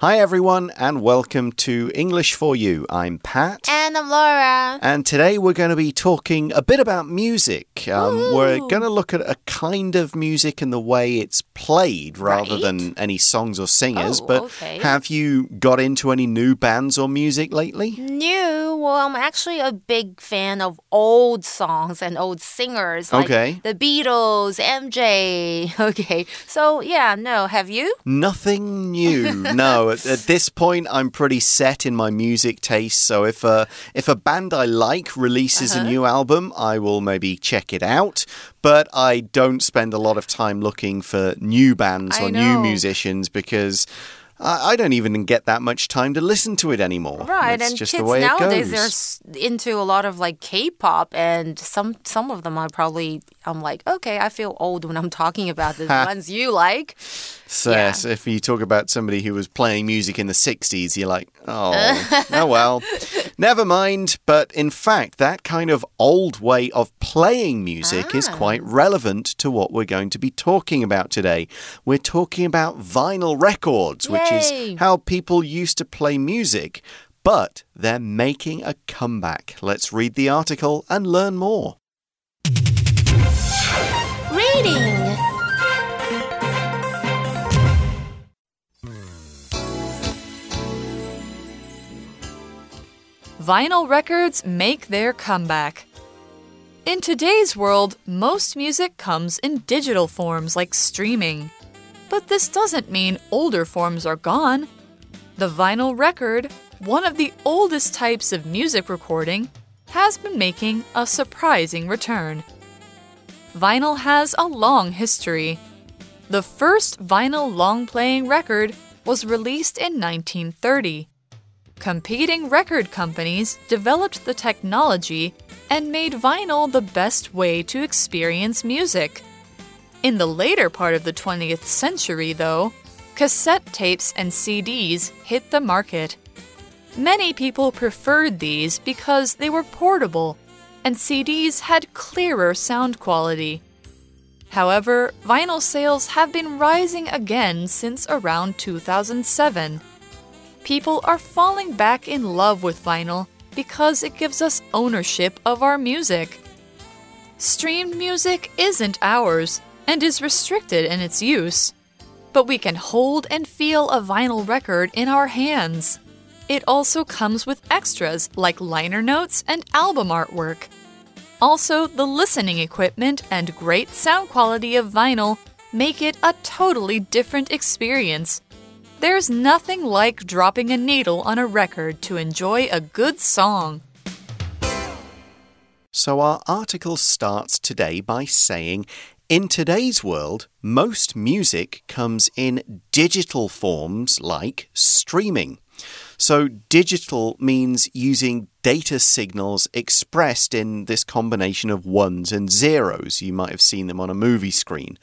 Hi, everyone, and welcome to English for You. I'm Pat. And I'm Laura. And today we're going to be talking a bit about music. Um, we're going to look at a kind of music and the way it's played rather Right. than any songs or singers. Oh, but okay. have you got into any new bands or music lately? New. Well, I'm actually a big fan of old songs and old singers. Like Okay. The Beatles, MJ. Okay. So, yeah, no. Have you? Nothing new. no, at, at this point, I'm pretty set in my music taste. So if a if a band I like releases Uh-huh. a new album, I will maybe check it out. But I don't spend a lot of time looking for new bands I or new musicians because. I I don't even get that much time to listen to it anymore. Right, It's and just kids the way nowadays they're into a lot of like K-pop, and some some of them I probably I'm like, okay, I feel old when I'm talking about the ones you like. So, yeah. so if you talk about somebody who was playing music in the 60s, you're like, oh, oh well. Never mind. But in fact, that kind of old way of playing music is Ah. quite relevant to what we're going to be talking about today. We're talking about vinyl records, which is how people used to play music. But they're making a comeback. Let's read the article and learn more. Reading. Vinyl records make their comeback. In today's world, most music comes in digital forms like streaming. But this doesn't mean older forms are gone. The vinyl record, one of the oldest types of music recording, has been making a surprising return. Vinyl has a long history. The first vinyl long playing record was released in 1930. Competing record companies developed the technology and made vinyl the best way to experience music. In the later part of the 20th century, though, cassette tapes and CDs hit the market. Many people preferred these because they were portable and CDs had clearer sound quality. However, vinyl sales have been rising again since around 2007. People are falling back in love with vinyl because it gives us ownership of our music. Streamed music isn't ours and is restricted in its use, but we can hold and feel a vinyl record in our hands. It also comes with extras like liner notes and album artwork. Also, the listening equipment and great sound quality of vinyl make it a totally different experience. There's nothing like dropping a needle on a record to enjoy a good song. So, our article starts today by saying in today's world, most music comes in digital forms like streaming. So, digital means using data signals expressed in this combination of ones and zeros. You might have seen them on a movie screen.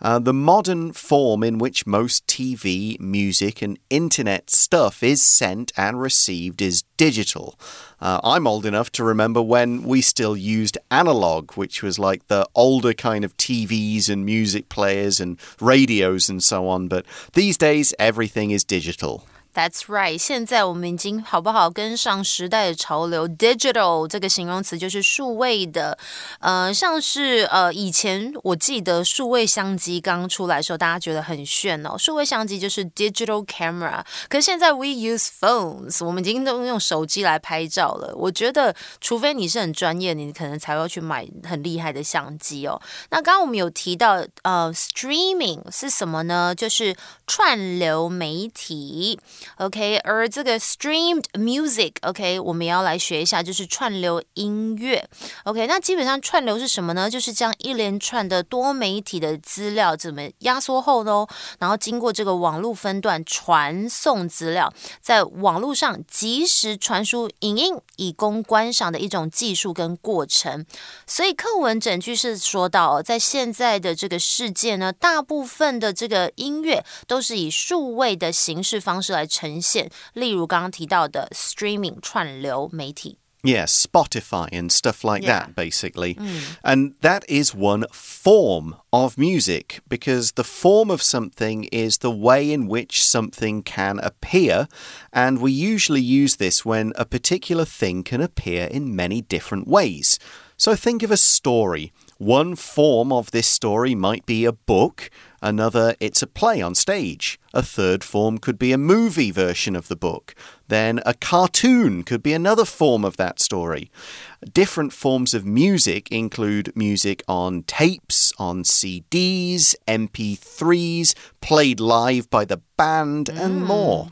Uh, the modern form in which most TV, music, and internet stuff is sent and received is digital. Uh, I'm old enough to remember when we still used analog, which was like the older kind of TVs and music players and radios and so on. But these days, everything is digital. That's right，现在我们已经好不好跟上时代的潮流？Digital 这个形容词就是数位的，呃，像是呃以前我记得数位相机刚出来的时候，大家觉得很炫哦，数位相机就是 digital camera，可是现在 we use phones，我们已经都用手机来拍照了。我觉得，除非你是很专业，你可能才会去买很厉害的相机哦。那刚刚我们有提到，呃，streaming 是什么呢？就是串流媒体。OK，而这个 streamed music，OK，、我们要来学一下，就是串流音乐。OK，那基本上串流是什么呢？就是将一连串的多媒体的资料怎么压缩后呢？然后经过这个网络分段传送资料，在网络上及时传输影音，以供观赏的一种技术跟过程。所以课文整句是说到、在现在的这个世界呢，大部分的这个音乐都是以数位的形式方式来呈现，例如刚刚提到的 streaming 串流媒体。 Yeah, Spotify and stuff like Yeah. that, basically. And that is one form of music because the form of something is the way in which something can appear. And we usually use this when a particular thing can appear in many different ways. So think of a story. One form of this story might be a book, another, it's a play on stage. A third form could be a movie version of the book. Then a cartoon could be another form of that story. Different forms of music include music on tapes, on CDs, MP3s, played live by the band, and hmm. more.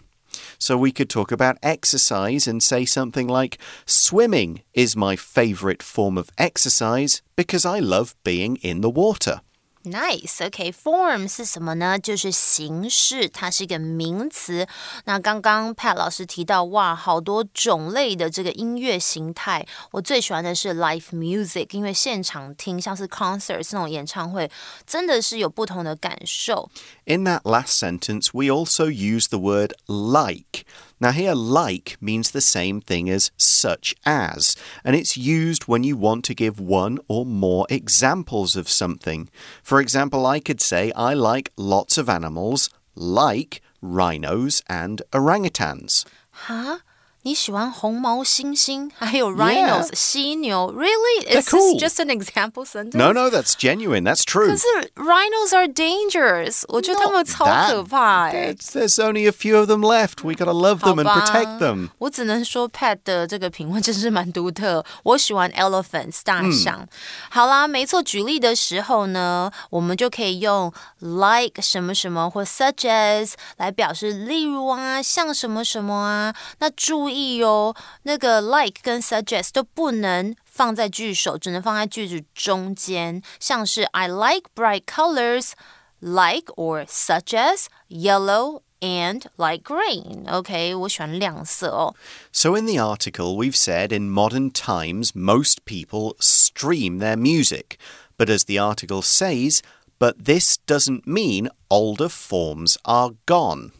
So we could talk about exercise and say something like Swimming is my favorite form of exercise because I love being in the water. Nice. OK, form 是什么呢？就是形式，它是一个名词。那刚刚 Pat 老师提到，哇，好多种类的这个音乐形态。我最喜欢的是 live music，因为现场听像是 concerts 那种演唱会，真的是有不同的感受。 In that last sentence, we also use the word like. Now, here, like means the same thing as such as, and it's used when you want to give one or more examples of something. For example, I could say, I like lots of animals, like rhinos and orangutans. 哈，你喜欢红毛猩猩，还有 rhinos 犀牛？Really? Is cool. this just an example sentence? No, no, that's genuine. That's true. 可是 rhinos are dangerous，我觉得他们 Not 超 that- 可怕哎。 It's- there's only a few of them left. We gotta love them and 好吧 protect them. 我只能说 Pat 的这个品味真是蛮独特。我喜欢 elephants 大象。好啦，没错。举例的时候呢，我们就可以用 like 什么什么或 such as 来表示，例如啊，像什么什么啊。那注意 意哦，那个 like 跟 such as 都不能放在句首，只能放在句子中间。像是 I like bright colors, like or such as yellow and light green. Okay, 我喜欢亮色哦. So in the article, we've said in modern times, most people stream their music. But as the article says, but this doesn't mean older forms are gone.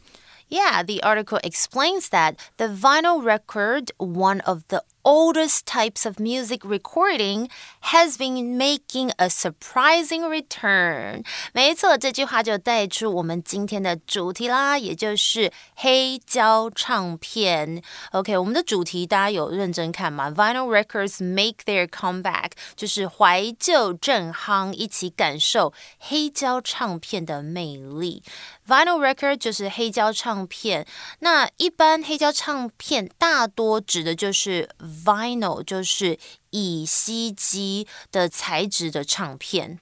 Yeah, the article explains that the vinyl record, one of the oldest types of music recording, has been making a surprising return. 没错，这句话就带出我们今天的主题啦，也就是黑胶唱片。OK，我们的主题大家有认真看吗？Vinyl records make their comeback，就是怀旧正夯，一起感受黑胶唱片的魅力。Vinyl record 就是黑胶唱片，那一般黑胶唱片大多指的就是 vinyl，就是乙烯基的材质的唱片。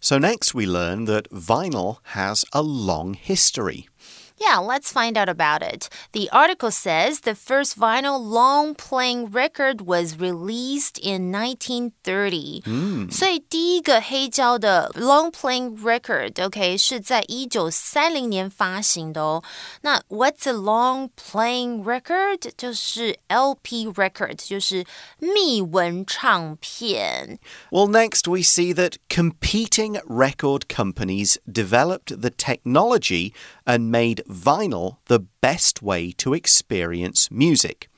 So, next we learn that vinyl has a long history. Yeah, let's find out about it. The article says the first vinyl long playing record was released in 1930. 嗯，所以第一个黑胶的 long playing record，OK，、okay, Now, What's a long playing record? record？就是 LP record，就是密纹唱片。Well, next we see that competing record companies developed the technology and made vinyl the best way to experience music.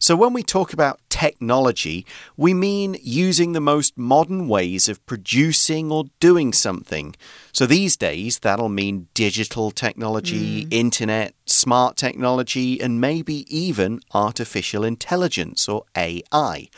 So, when we talk about technology, we mean using the most modern ways of producing or doing something. So, these days, that'll mean digital technology, mm. internet, smart technology, and maybe even artificial intelligence or AI.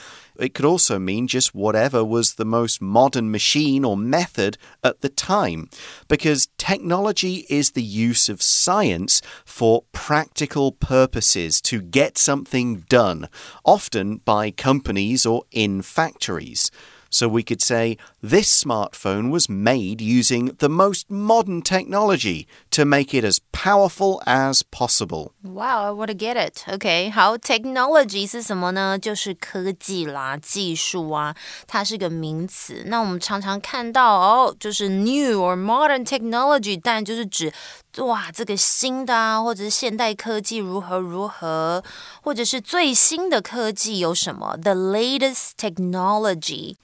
It could also mean just whatever was the most modern machine or method at the time, because technology is the use of science for practical purposes to get something done, often by companies or in factories. So we could say this smartphone was made using the most modern technology to make it as powerful as possible. Wow, I want to get it. OK，好，technology 是什么呢？就是科技啦、技术啊，它是个名词。那我们常常看到哦，就是 new or modern technology，但就是指哇这个新的啊，或者是现代科技如何如何，或者是最新的科技有什么？The latest technology。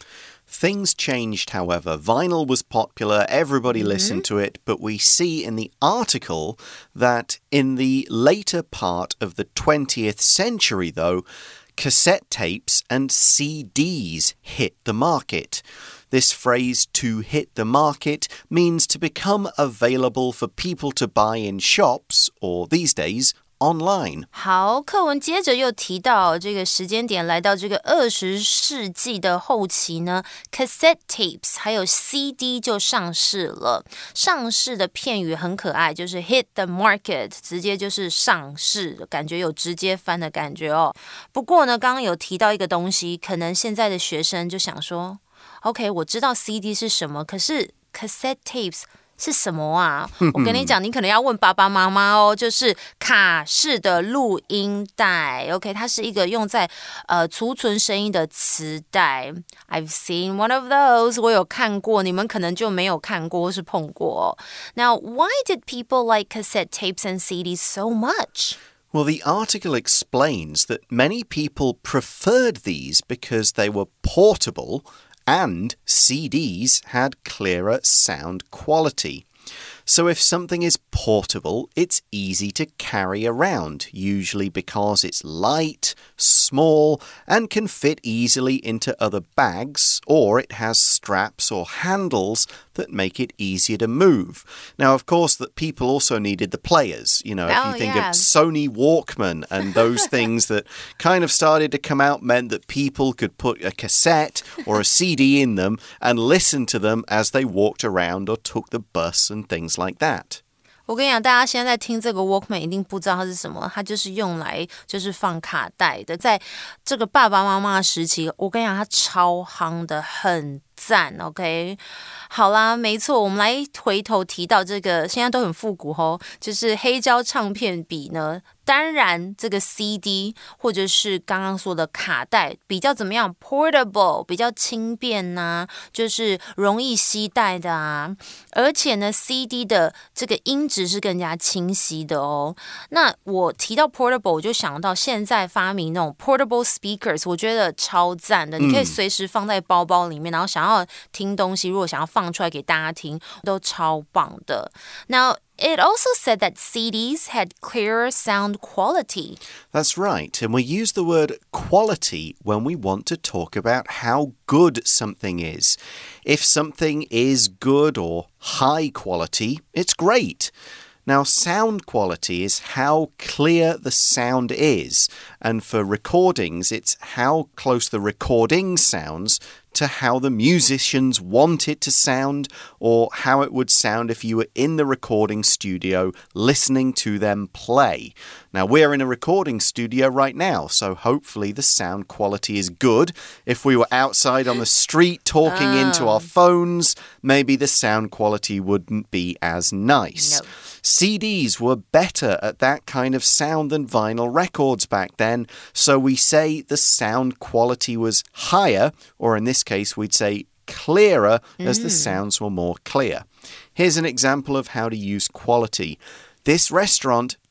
Things changed, however. Vinyl was popular, everybody mm-hmm. listened to it, but we see in the article that in the later part of the 20th century, though, cassette tapes and CDs hit the market. This phrase, to hit the market, means to become available for people to buy in shops or these days online. 好，课文接着又提到这个时间点来到这个二十世纪的后期呢，cassette tapes 还有 CD 就上市了。上市的片语很可爱，就是 hit the market，直接就是上市，感觉有直接翻的感觉哦。不过呢，刚刚有提到一个东西，可能现在的学生就想说，OK，我知道 CD 是什么，可是 cassette tapes。是什么啊？我跟你讲，你可能要问爸爸妈妈哦。就是卡式的录音带，OK，它是一个用在呃储存声音的磁带。I've seen one of those，我有看过，你们可能就没有看过或是碰过。Now, why did people like cassette tapes and CDs so much? Well, the article explains that many people preferred these because they were portable and CDs had clearer sound quality. So, if something is portable, it's easy to carry around, usually because it's light, small, and can fit easily into other bags, or it has straps or handles that make it easier to move. Now, of course, that people also needed the players. You know, if oh, you think yeah. of Sony Walkman and those things that kind of started to come out meant that people could put a cassette or a CD in them and listen to them as they walked around or took the bus and things like that. 我跟你讲，大家现在在听这个 Walkman 一定不知道它是什么，它就是用来就是放卡带的。在这个爸爸妈妈时期，我跟你讲，它超夯的，很赞。OK，好啦，没错，我们来回头提到这个，现在都很复古哦，就是黑胶唱片笔呢。当然，这个 CD 或者是刚刚说的卡带比较怎么样？Portable 比较轻便呐、啊，就是容易携带的啊。而且呢，CD 的这个音质是更加清晰的哦。那我提到 portable，我就想到现在发明那种 portable speakers，我觉得超赞的。你可以随时放在包包里面，然后想要听东西，如果想要放出来给大家听，都超棒的。Now it also said that CDs had clearer sound quality. That's right. And we use the word quality when we want to talk about how good something is. If something is good or high quality, it's great. Now, sound quality is how clear the sound is. And for recordings, it's how close the recording sounds to how the musicians want it to sound or how it would sound if you were in the recording studio listening to them play. Now, we're in a recording studio right now, so hopefully the sound quality is good. If we were outside on the street talking oh. into our phones, maybe the sound quality wouldn't be as nice. No. CDs were better at that kind of sound than vinyl records back then, so we say the sound quality was higher, or in this case, we'd say clearer mm. as the mm. sounds were more clear. Here's an example of how to use quality. This restaurant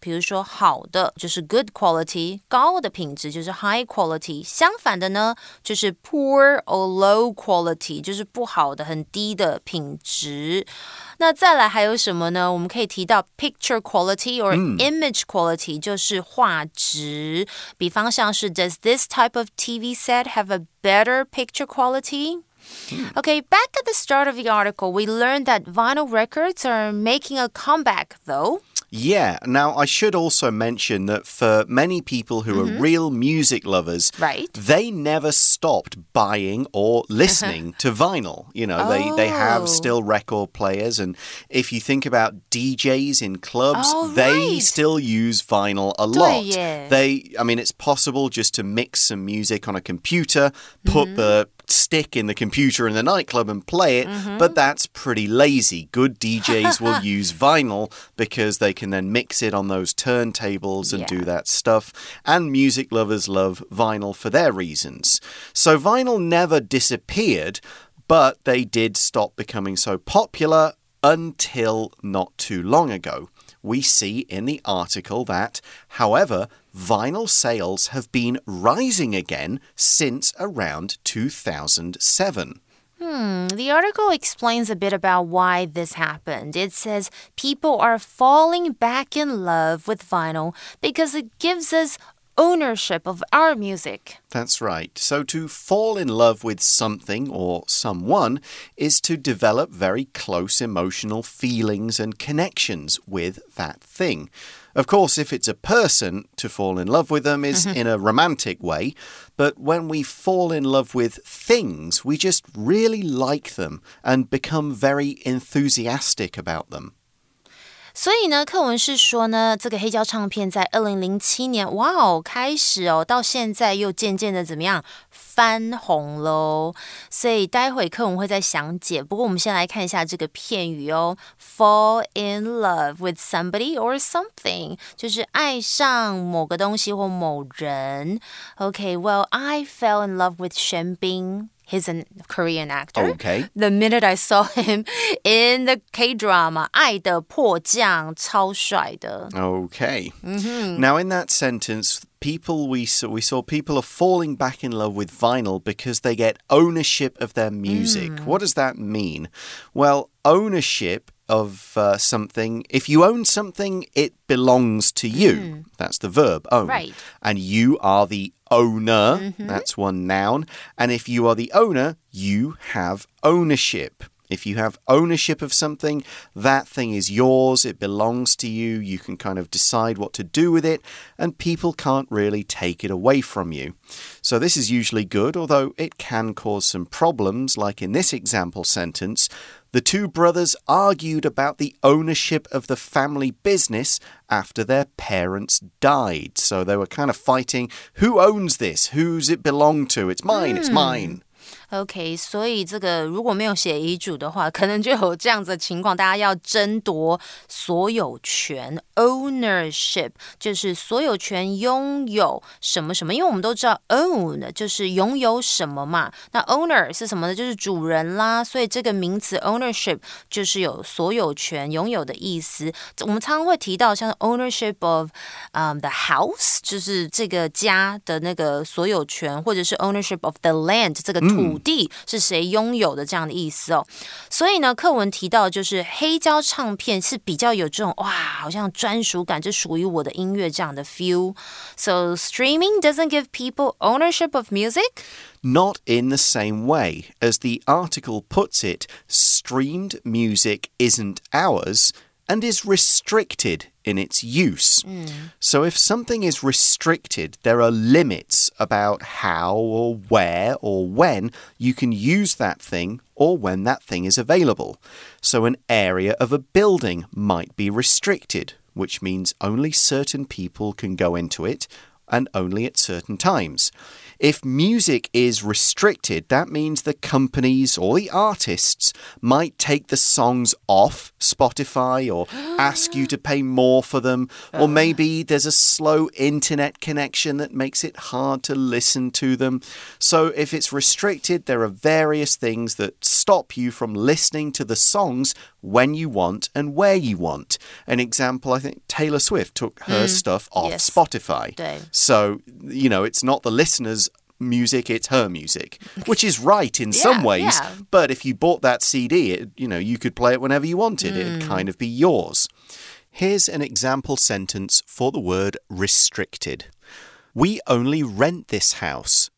比如说好的就是 good quality，高的品质就是 high quality，相反的呢就是 poor or low quality，就是不好的、很低的品质。那再来还有什么呢？我们可以提到 picture quality or image quality，、嗯、就是画质。比方像是 Does this type of TV set have a better picture quality? Okay, back at the start of the article, we learned that vinyl records are making a comeback, though. Yeah. Now, I should also mention that for many people who mm -hmm. are mm-hmm. real music lovers, right. they never stopped buying or listening to vinyl. You know, oh. they, they have oh. still record players. And if you think about DJs in clubs, oh, they right. still use vinyl a lot. They, I mean, it's possible just to mix some music on a computer, put mm -hmm. the stick in the computer in the nightclub and play it, mm -hmm. but that's pretty lazy. Good DJs will use vinyl because they can then mix it on those turntables and yeah. do that stuff. And music lovers love vinyl for their reasons. So vinyl never disappeared, but they did stop becoming so popular until not too long ago. We see in the article that, however, vinyl sales have been rising again since around 2007. Hmm, the article explains a bit about why this happened. It says people are falling back in love with vinyl because it gives us ownership of our music. That's right. So to fall in love with something or someone is to develop very close emotional feelings and connections with that thing. Of course, if it's a person, to fall in love with them is Mm-hmm. in a romantic way. But when we fall in love with things, we just really like them and become very enthusiastic about them. 所以呢，课文是说呢，这个黑胶唱片在二零零七年，哇哦，开始哦，到现在又渐渐的怎么样翻红喽。所以待会课文会再详解。不过我们先来看一下这个片语哦，fall in love with somebody or something，就是爱上某个东西或某人。Okay，well I fell in love with Shen Bing. He's a Korean actor. Okay. The minute I saw him in the K drama, 爱的迫降，超帅的。 Okay. Now, in that sentence, people we saw, we saw people are falling back in love with vinyl because they get ownership of their music. Hmm. What does that mean? Well, ownership of uh, something. If you own something, it belongs to you. Hmm. That's the verb own. Right. And you are the owner. Mm-hmm. That's one noun. And if you are the owner, you have ownership. If you have ownership of something, that thing is yours, it belongs to you, you can kind of decide what to do with it, and people can't really take it away from you. So, this is usually good, although it can cause some problems, like in this example sentence. The two brothers argued about the ownership of the family business after their parents died. So they were kind of fighting who owns this? Who's it belong to? It's mine, it's hmm. mine. OK，所以这个如果没有写遗嘱的话，可能就有这样子的情况，大家要争夺所有权 （ownership），就是所有权拥有什么什么。因为我们都知道 own 就是拥有什么嘛，那 owner 是什么呢？就是主人啦。所以这个名词 ownership 就是有所有权、拥有的意思。我们常常会提到像 ownership of 嗯、the house，就是这个家的那个所有权，或者是 ownership of the land 这个土地是谁拥有的这样的意思哦。所以呢，课文提到就是黑胶唱片是比较有这种哇，好像专属感，这属于我的音乐这样的 feel。So streaming doesn't give people ownership of music. Not in the same way. As the article puts it, streamed music isn't ours and is restricted in its use. Mm. So if something is restricted, there are limits about how or where or when you can use that thing or when that thing is available. So an area of a building might be restricted, which means only certain people can go into it and only at certain times. If music is restricted, that means the companies or the artists might take the songs off Spotify or ask you to pay more for them, or uh. maybe there's a slow internet connection that makes it hard to listen to them. So if it's restricted, there are various things that stop you from listening to the songs when you want and where you want. An example, I think Taylor Swift took her hmm. stuff off Yes. Spotify. 对 So, you know, it's not the listener's music, it's her music, which is right in some ways. yeah. But if you bought that CD, it, you know, you could play it whenever you wanted. It'd hmm. kind of be yours. Here's an example sentence for the word restricted. We only rent this house,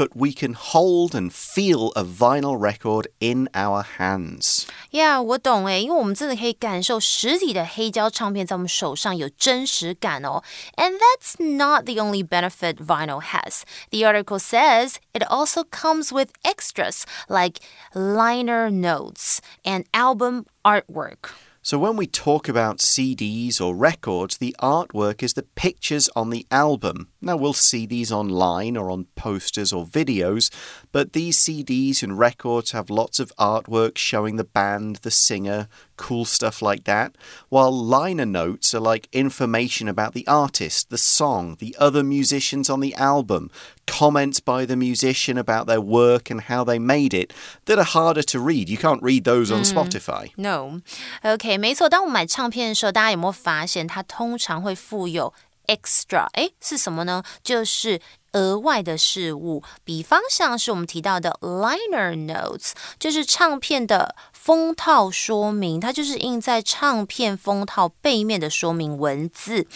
but we can hold and feel a vinyl record in our hands. Yeah，我懂诶，因为我们真的可以感受实体的黑胶唱片在我们手上有真实感哦。And that's not the only benefit vinyl has. The article says it also comes with extras like liner notes and album artwork. So, when we talk about CDs or records, the artwork is the pictures on the album. Now, we'll see these online or on posters or videos, but these CDs and records have lots of artwork showing the band, the singer, cool stuff like that, while liner notes are like information about the artist, the song, the other musicians on the album, comments by the musician about their work and how they made it that are harder to read. You can't read those on Spotify. No. OK，没错。当我们买唱片的时候，大家有没有发现它通常会附有 extra？哎，是什么呢？就是额外的事物。比方像是我们提到的 liner notes，就是唱片的封套说明，它就是印在唱片封套背面的说明文字，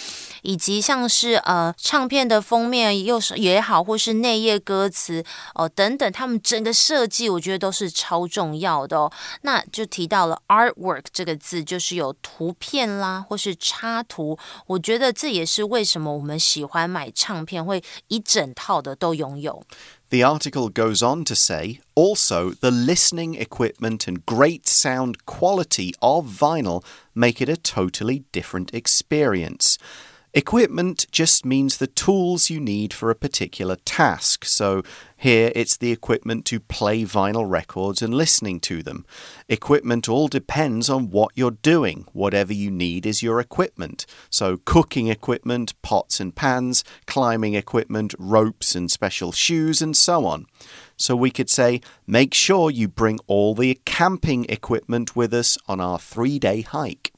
以及像是呃唱片的封面又是也好，或是内页歌词哦等等，他们整个设计我觉得都是超重要的哦。那就提到了 artwork 这个字，就是有图片啦，或是插图。我觉得这也是为什么我们喜欢买唱片，会一整套的都拥有。The article goes on to say also, the listening equipment and great sound quality of vinyl make it a totally different experience. Equipment just means the tools you need for a particular task. So here it's the equipment to play vinyl records and listening to them. Equipment all depends on what you're doing. Whatever you need is your equipment. So cooking equipment, pots and pans, climbing equipment, ropes and special shoes, and so on. So we could say, make sure you bring all the camping equipment with us on our three day hike.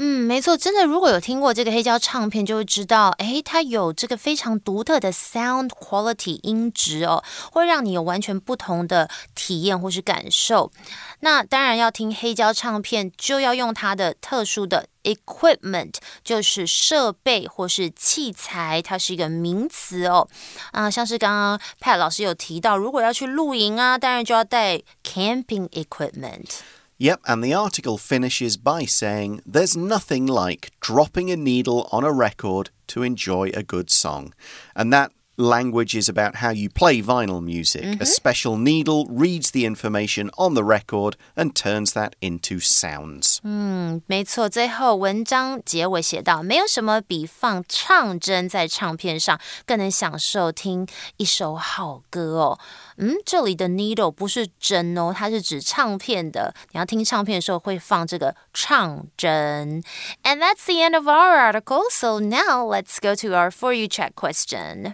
嗯，没错，真的，如果有听过这个黑胶唱片，就会知道，诶，它有这个非常独特的 sound quality 音质哦，会让你有完全不同的体验或是感受。那当然要听黑胶唱片，就要用它的特殊的 equipment，就是设备或是器材，它是一个名词哦。啊，像是刚刚 Pat 老师有提到，如果要去露营啊，当然就要带 camping equipment。Yep, and the article finishes by saying there's nothing like dropping a needle on a record to enjoy a good song. And that language is about how you play vinyl music. Mm -hmm. A mm-hmm. special needle reads the information on the record and turns that into sounds. 嗯，没错。最后文章结尾写到，没有什么比放唱针在唱片上更能享受听一首好歌哦。嗯，这里的 needle 不是针哦，它是指唱片的。你要听唱片的时候会放这个唱针。And that's the end of our article. So now let's go to our for you chat question.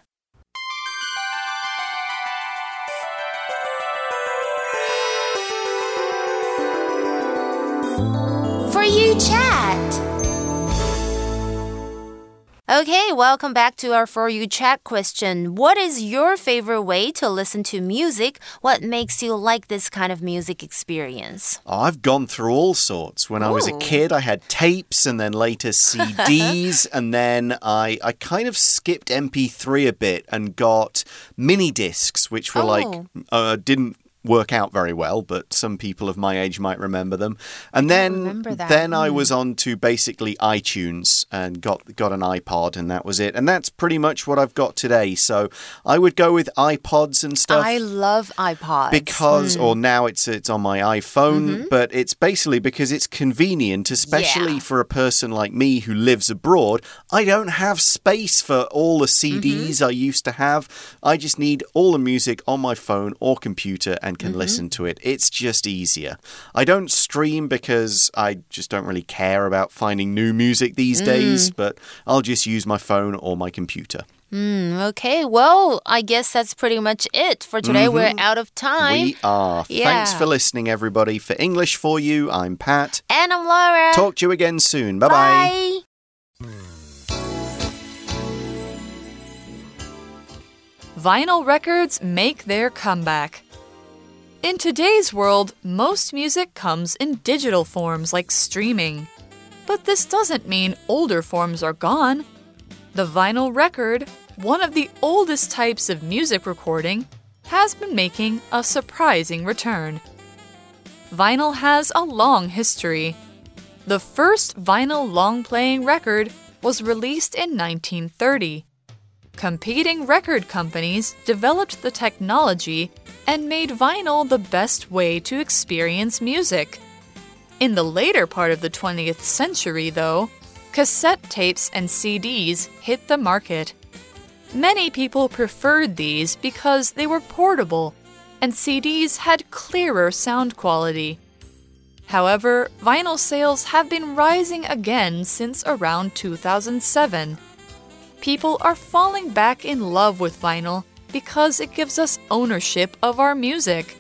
For you chat. Okay, welcome back to our For You chat question. What is your favorite way to listen to music? What makes you like this kind of music experience? Oh, I've gone through all sorts. When. I was a kid, I had tapes and then later CDs, and then I, I kind of skipped MP3 a bit and got mini discs, which were oh. like, uh, didn't work out very well, but some people of my age might remember them. And then then mm. I was hmm. on to basically iTunes and got got an iPod and that was it. And that's pretty much what I've got today. So I would go with iPods and stuff. I love iPods. Because mm. or now it's it's on my iPhone, mm -hmm. but it's basically because it's convenient, especially yeah. for a person like me who lives abroad. I don't have space for all the CDs -hmm. I used to have. I just need all the music on my phone or computer and and can mm -hmm. listen to it. It's just easier. I don't stream because I just don't really care about finding new music these mm. days, but I'll just use my phone or my computer. Mm, okay, well, I guess that's pretty much it for today. Mm -hmm. We're out of time. We are. Yeah. Thanks for listening, everybody. For English for You, I'm Pat. And I'm Laura. Talk to you again soon. Bye bye. bye. Vinyl records make their comeback. In today's world, most music comes in digital forms like streaming. But this doesn't mean older forms are gone. The vinyl record, one of the oldest types of music recording, has been making a surprising return. Vinyl has a long history. The first vinyl long playing record was released in 1930. Competing record companies developed the technology and made vinyl the best way to experience music. In the later part of the 20th century, though, cassette tapes and CDs hit the market. Many people preferred these because they were portable and CDs had clearer sound quality. However, vinyl sales have been rising again since around 2007. People are falling back in love with vinyl because it gives us ownership of our music.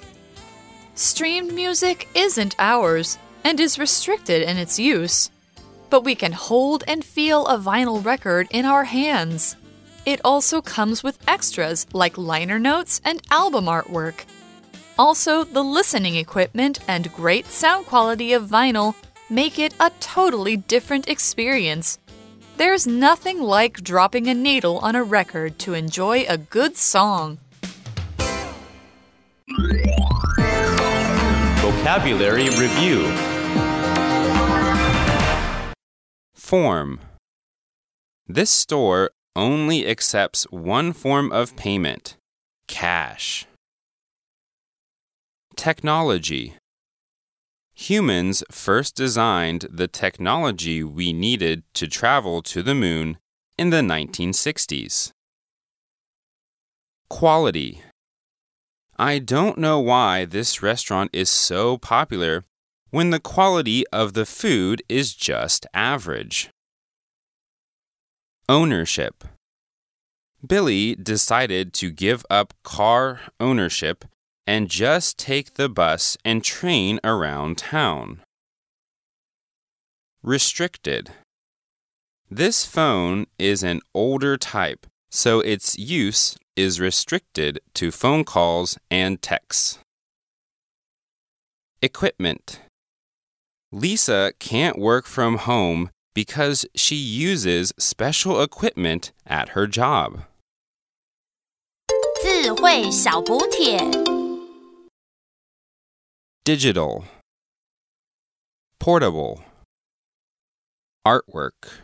Streamed music isn't ours and is restricted in its use, but we can hold and feel a vinyl record in our hands. It also comes with extras like liner notes and album artwork. Also, the listening equipment and great sound quality of vinyl make it a totally different experience. There's nothing like dropping a needle on a record to enjoy a good song. Vocabulary Review Form This store only accepts one form of payment cash. Technology Humans first designed the technology we needed to travel to the moon in the 1960s. Quality I don't know why this restaurant is so popular when the quality of the food is just average. Ownership Billy decided to give up car ownership and just take the bus and train around town. Restricted. This phone is an older type, so its use is restricted to phone calls and texts. Equipment. Lisa can't work from home because she uses special equipment at her job. 智慧小补帖。 Digital, portable, artwork.